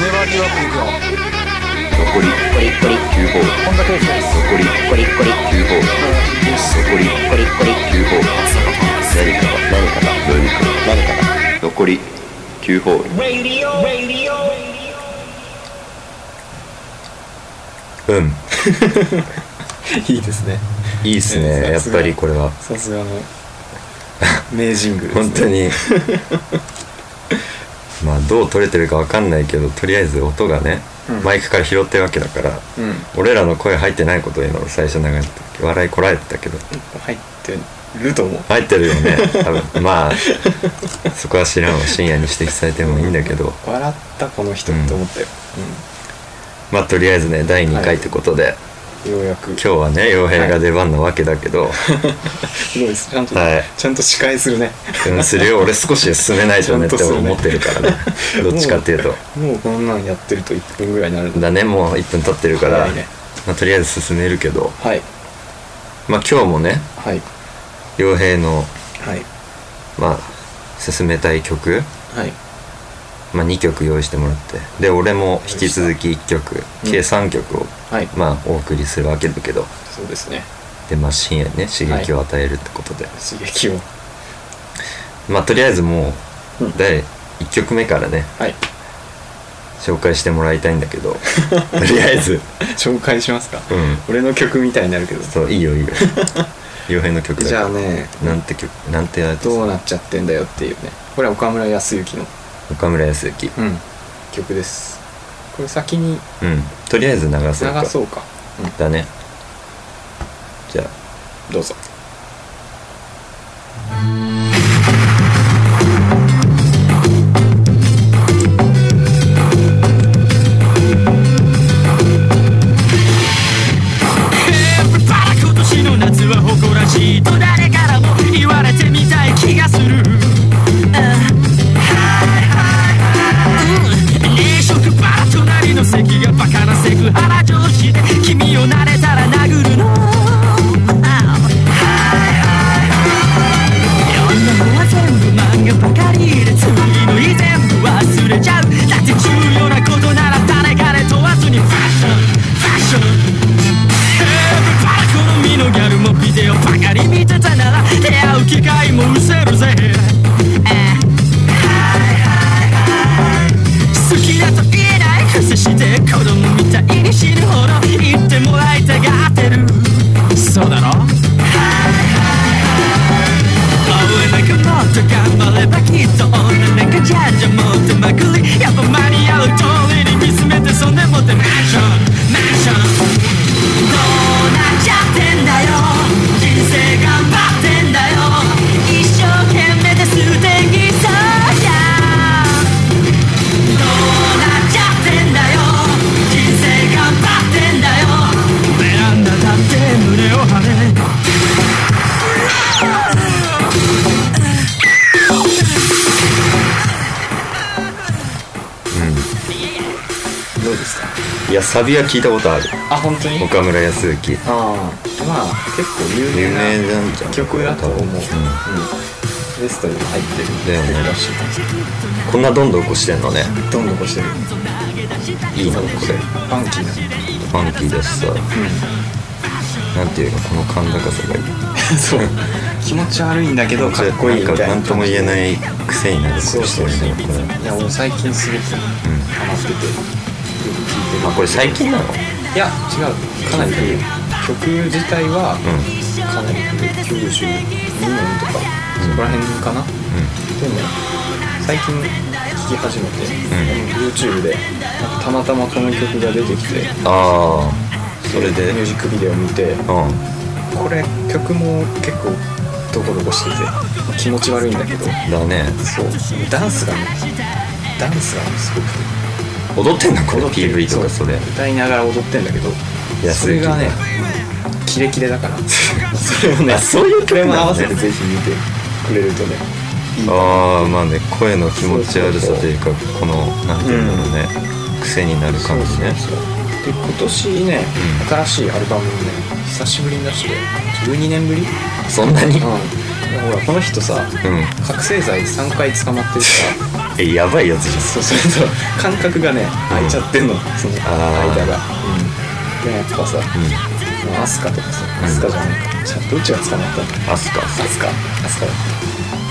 粘りよくいくよ残りコリコリ9ホールこんだけです残りコリコリ9ホール残りコリコリ9ホール何かが何かが何かが何かが残り9ホールうん。いいですね。いいっすね。やっぱりこれは。さすがの 名ジングルです、ね、本当に。まあどう取れてるかわかんないけどとりあえず音がね、うん。マイクから拾ってるわけだからうん。俺らの声入ってないことを今最初流れて笑いこらえてたけど。入ってると思う。入ってるよね 多分。まあそこは知らんわ深夜に指摘されてもいいんだけど。笑ったこの人って思ったよ、まあとりあえずね第2回ってことで、うんようやく。今日はね傭兵が出番なわけだけど、すごい ですちゃんと、はい。ちゃんと司会するね。うんするよ。俺少し進めないとね って思ってるからね。どっちかっていうと。もうこんなんやってると1分ぐらいになる。んだだねもう1分経ってるから、ね。まあ、とりあえず進めるけど。はい。まあ今日もねはい。傭兵のはい。まあ進めたい曲、はいまあ、2曲用意してもらって。で俺も引き続き1曲うん。計3曲を、はい。まあお送りするわけだけど。そうですね。でまあ深夜にね刺激を与えるってことで、刺激を。まあとりあえずもう、うん。第1曲目からねはい。紹介してもらいたいんだけど。とりあえず。紹介しますか、うん。俺の曲みたいになるけど。そういいよいいよ。傭兵 の曲だじゃあね。なんて曲なんてやつ。どうなっちゃってんだよっていうね。これは岡村康之の、岡村康之。うん、曲です。これ先にうん。とりあえず流流そうか。そうか。だね。じゃあどうぞ機会も失やサビは聞いたことある。あ本当に？岡村康之。ああまあ結構有有名な名なんじゃん。曲だと思う、うん。うん。ベストにも入ってる。だよね。こんなどんどんこしてんのね。どんどんこしてる。いいなこれ。ファンキーな。ファンキーだしさ。なんていうの？この甲高さがいい。そう。気持ち悪いんだけどかっこいいみたいな。何とも言えない癖になることしてるねこれ。いや俺最近すごくハマってて。よく聴いてるあこれ最近なの？いや違う。かなり古い曲自体はうかなり古い92年とかそこら辺かな、でも最近聴き始めて、YouTube でなんかたまたまこの曲が出てきてんああそれで？ミュージックビデオ見てうん。これ曲も結構ドコドコしてて気持ち悪いんだけどだね。そう。ダンスがねダンスがすごくて踊ってんのこれ。踊ってる。PV とかそれ。歌いながら踊ってんだけどそれがねキレキレだから。それをねあそういう曲も合わせて。ぜひ見てくれるとね。ああまあね声の気持ち悪さというかこのなんていうんだろうね癖になる感じね。で今年ね、新しいアルバムをね久しぶりに出して12年ぶり？そんなに？うん。ほらこの人さうん。覚醒剤3回捕まってるからえやばいやつじそうすると感覚がね開いちゃってんの。その間が、うん、でやっぱさ、ゃんうん。まあアスカとかさアスカじゃないか。じゃあどっちが捕まったの？アスカ。アスカ。アスカだっ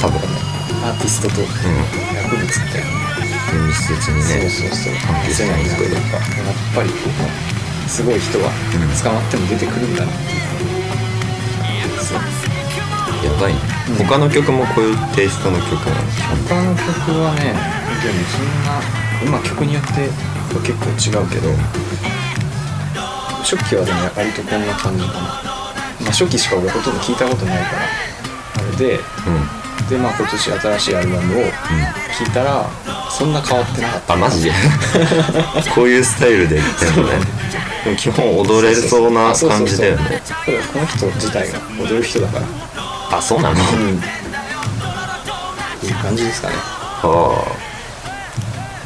多分。たアーティストとう薬物みたいな、ん密接にね。そうそうそう。関係してますけどやっぱりすごい人が捕まっても出てくるんだなっていう、そうやばいね。うん他の曲もこういうテイストの曲なんですよ他の曲はねでもそんな今曲によっては結構違うけど初期はでも割とこんな感じかな、まあ、初期しか俺ほとんど聞いたことないからあれでうん。でまあ今年新しいアルバムを聞いたらそんな変わってなかった。あマジで？こういうスタイルで言ってんのね。でも基本踊れそうな感じだよね。この人自体が踊る人だからあそうなの？うん。いい感じですかね。ああ。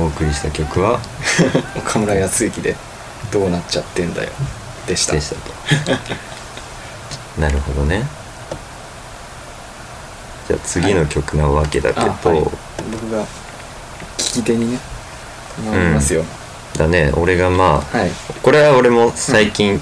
お送りした曲は？岡村康之で「どうなっちゃってんだよ」でした。でしたと。なるほどね。じゃあ次の曲なわけだけど、あはい。僕が聞き手にねなりますよ、だね。俺がまあはい。これは俺も最近、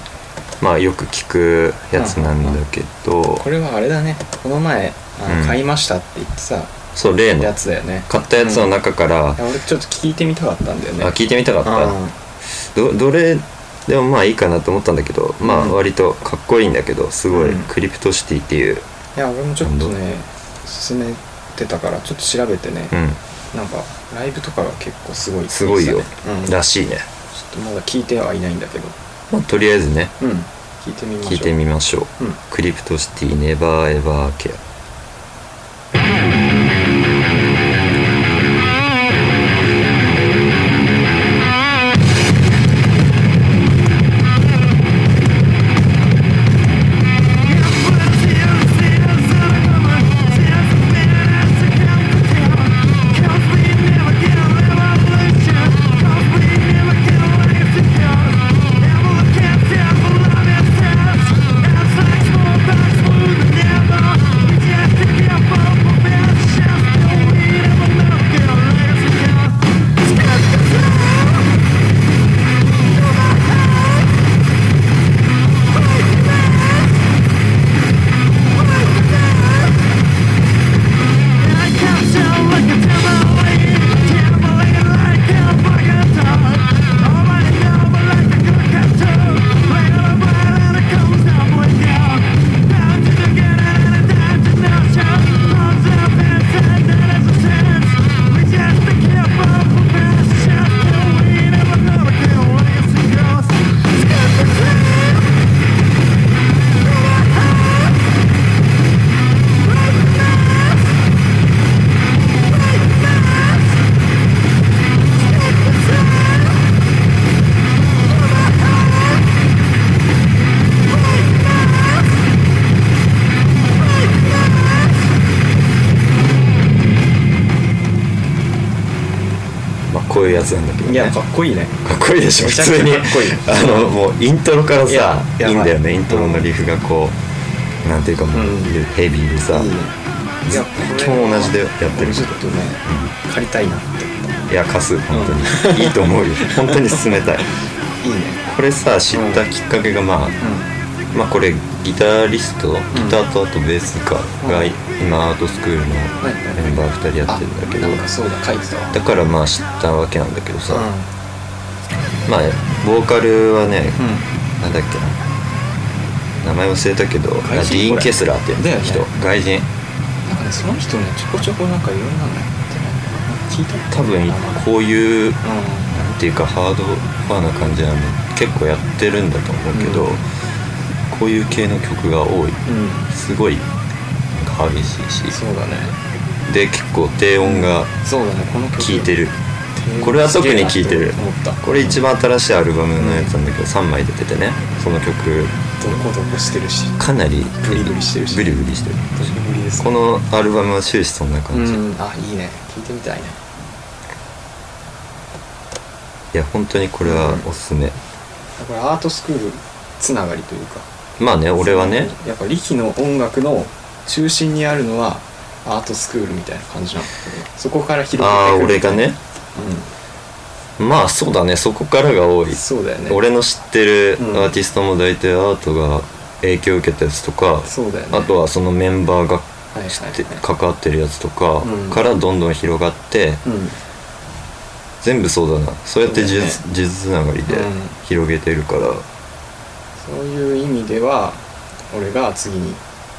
まあよく聞くやつなんだけど、これはあれだね。この前あの、うん。買いましたって言ってさそう例の。やつだよね。買ったやつの中から、俺ちょっと聞いてみたかったんだよね。あ聞いてみたかった、うん。どどれでもまあいいかなと思ったんだけど、まあうん割とかっこいいんだけどすごい、うん。クリプトシティっていう、いや俺もちょっとね進めてたからちょっと調べてね、うん、なんかライブとかが結構すごいってすごいよ。うん、ちょらしいね、っとまだ聞いてはいないんだけどまあ、とりあえずねうん。聞いてみましょう。クリプトシティネバーエバーケアつなんだけどね。いやかっこいいね。かっこいいでしょ普通に。あのもうイントロからさいい。んだよねイントロのリフがこう、なんていうかもう、うん。ヘビーでさ、いいね。いや基本同じでやってる。俺ちょっとね、借りたいなっていや貸す本当に、いいと思うよ。本当に勧めたい。いいね。これさ知ったきっかけがまあ、まあこれギタリストギターとあとベースかが今アートスクールのはいメンバー2人やってるんだけど。だからまあ知ったわけなんだけどさ、うまあボーカルはね、ん、うん。なんだっけな。名前忘れたけどディーン・ケスラーって人。外人。なんかねその人ねちょこちょこなんかいろんなのやってない聞いた多分こういううなんていうかハードファーな感じなの結構やってるんだと思うけど、うんこういう系の曲が多い。んうん。すごい激しいし。そうだね。で結構低音がそうだねこの曲。効いてる。低これは特に効いてる。これ一番新しいアルバムのやつなんだけど3枚出ててね。その曲どこどこしてるし。かなりブリブリしてるし。ブリブリしてる。ブリブリですこのアルバムは終始そんなう感じ、いん。あいいね。聞いてみたいね。や本当にこれはおすすめ、これアートスクールつながりというかまあね俺はね。やっぱ力の音楽の中心にあるのはアートスクールみたいな感じなんだけどそこから広げてああ俺がね？まあそうだねそこからが多い。そうだよね。俺の知ってるうん。アーティストも大体アートが影響を受けたやつとか、そうだよね。あとはそのメンバーが知ってはい。関わってるやつとかうん。からどんどん広がって、うん。全部そうだな。そうやってそうだね。数珠つながりでうん。広げてるから、そういう意味では俺が次に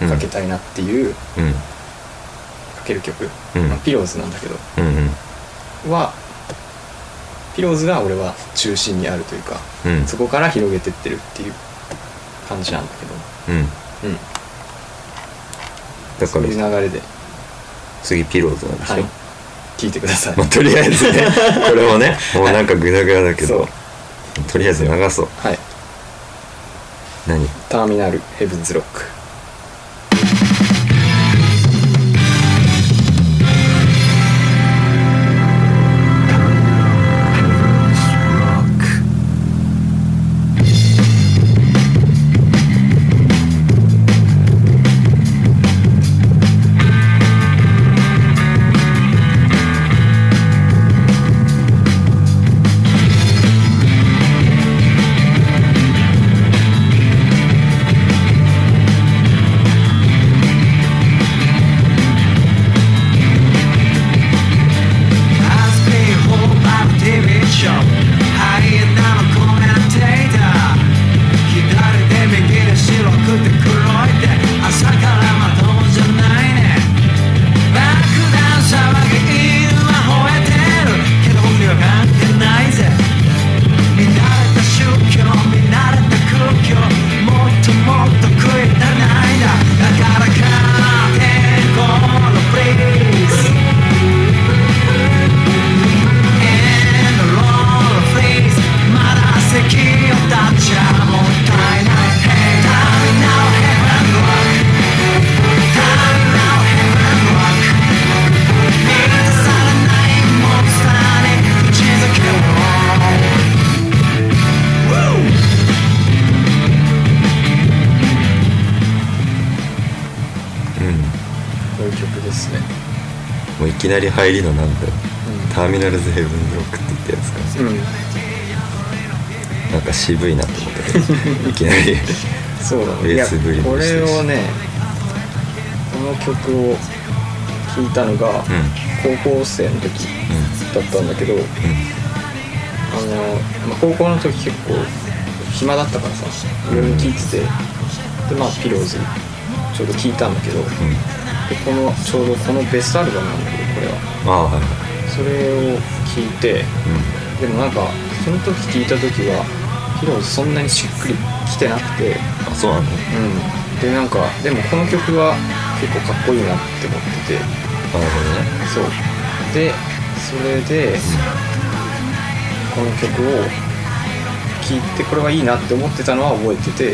かけたいなっていう、うん。かける曲、うん。まあ、ピローズなんだけど。うんうん。はピローズが俺は中心にあるというか、うん。そこから広げてってるっていう感じなんだけうん。ど、うん、だかそういうら流れで、次ピローズなんでしょ、はい、聞いてください、まあ、とりあえずね。これもねもうなんかグダグダだけど、とりあえず流そう。はい何？ターミナルヘブンズロック「もういきなり入りのなんだよターミナルズヘブンズロックって言ったやつかうん。なんか渋いなと思ったけどいきなり。そうだベースブリこれをねこの曲を聴いたのがうん。高校生の時だったんだけど、あの、まあ、高校の時結構暇だったからさいろいろ聴いててでまあピローズちょうど聴いたんだけど、でこのちょうどこのベストアルバムなんだけどこれは。ああはいはい。それを聴いてでもなんかその時聴いた時はピロそんなにしっくりきてなくて。あそうなのうん。でなんかでもこの曲は結構かっこいいなって思ってて。なるほどね。そう。でそれで、この曲を聴いてこれはいいなって思ってたのは覚えてて、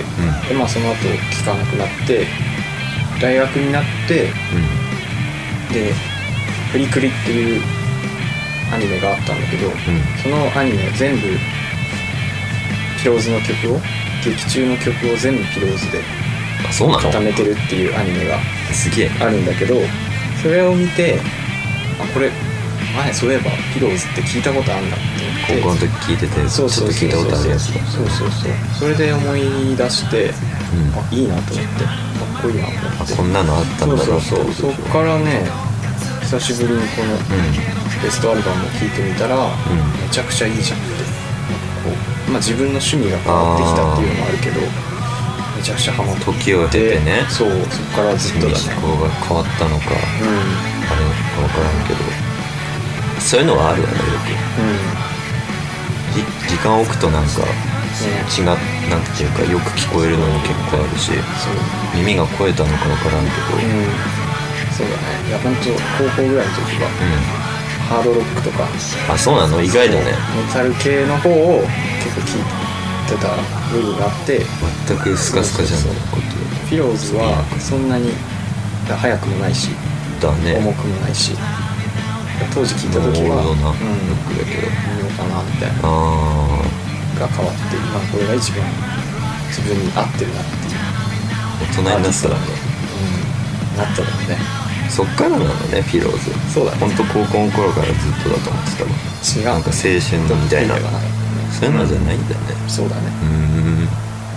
でまあその後聴かなくなって大学になってで「フリクリ」っていうアニメがあったんだけど、そのアニメ全部ピローズの曲を劇中の曲を全部ピローズで固めてるっていうアニメがすげえ。あるんだけどそれを見てあこれ前そういえばピローズって聞いたことあるんだって思って。高校の時聞いててちょっとそうそうそう。聞いたことあるやつだ。そうそうそう。それで思い出して、うん。あいいなと思ってこいいなこんなのあったんだなそうそうそう。そっからね久しぶりにこのベストアルバムを聴いてみたら、めちゃくちゃいいじゃんって。こう、まあ、自分の趣味が変わってきたっていうのもあるけどめちゃくちゃハマって時を経てね。そうそっからずっとだね。思考が変わったのかうあれか分からんけど。そういうのはあるよねよく。んうん。じ時間を置くとなんか違う。なんていうかよく聞こえるのも結構あるし耳が肥えたのか分からんけどうんそうだね。いや本当高校ぐらいの時は。ハードロックとか。あそうなの？意外だね。メタル系の方を結構聴いてた部分があって。全くスカスカじゃない。こピローズはそんなに速くもないし。とだね。重くもないし。当時聴いた時はもうオールドな。ロうん。ックだけど。微妙かなみたいな。あが変わって今これが一番自分に合ってるなっていう、あ大人になったらね。なっただろうね。そっからなのねフィローズ。そうだね。本当高校の頃からずっとだと思ってたわ違う。なんか青春みたいな。そういうのじゃないんだね。そうだね。うーん。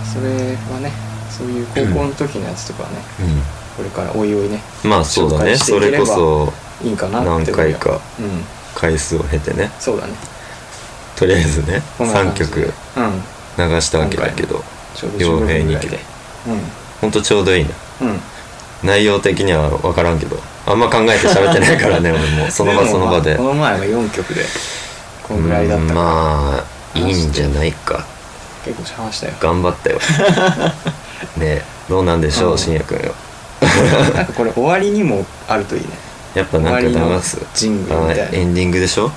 それはねそういう高校の時のやつとかはね、うこれからおいおいねんまあそうだね。それこそいいんかなって何回かうん。回数を経てね。そうだねとりあえずね3こんな感じ。で曲うん。流したわけだけどちょうど15分ぐらいで。ほん。とちょうどいいな内容的には分からんけどあんま考えて喋ってないからね 俺も。その場その場で。もまあこの前が4曲でこのぐらいだったまあいいんじゃないか。結構話したよ。頑張ったよ。ねえどうなんでしょううん。信也君。よなんかこれ終わりにもあるといいね。やっぱなんか流す。ジングルみたいな。あエンディングでしょ？う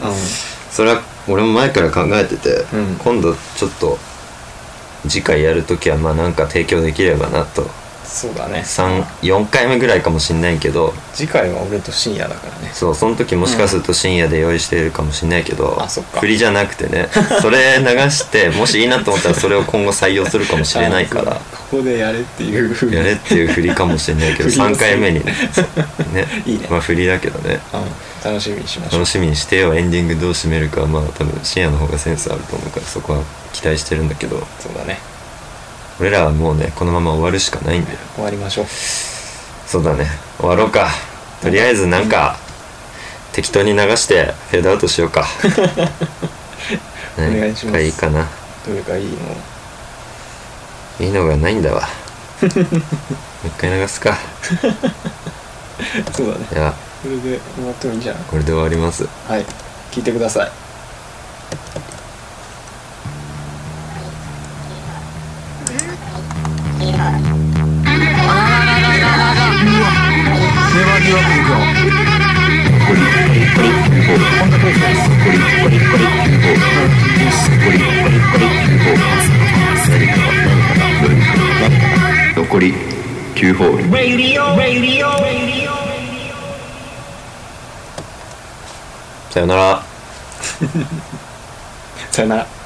それは俺も前から考えてて、うん。今度ちょっと次回やるときはまあなんか提供できればなとんそうだね。34回目ぐらいかもしんないけど。次回は俺と深夜だからね。そうその時もしかすると深夜で用意してるかもしんないけど、あそっか。振りじゃなくてね。それ流してもしいいなと思ったらそれを今後採用するかもしれないから。ここでやれっていう。ふうにやれっていう振りかもしれないけど 振りをする3回目にね。ねいいね。まあ振りだけどね。うん。楽しみにしましょう。楽しみにしてよ。エンディングどう締めるかまあ多分深夜の方がセンスあると思うからそこは期待してるんだけど。そうだね俺らはもうねこのまま終わるしかないんだよ。終わりましょう。そうだね。終わろうか。とりあえずなんか適当に流してフェードアウトしようか。お願いします。いいかな。どれかいいの？いいのがないんだわ。もう一回流すか。そうだね。ではこれで終わってもいいんじゃないこれで終わります。はい。聞いてください残り9ホール。さよなら。さよなら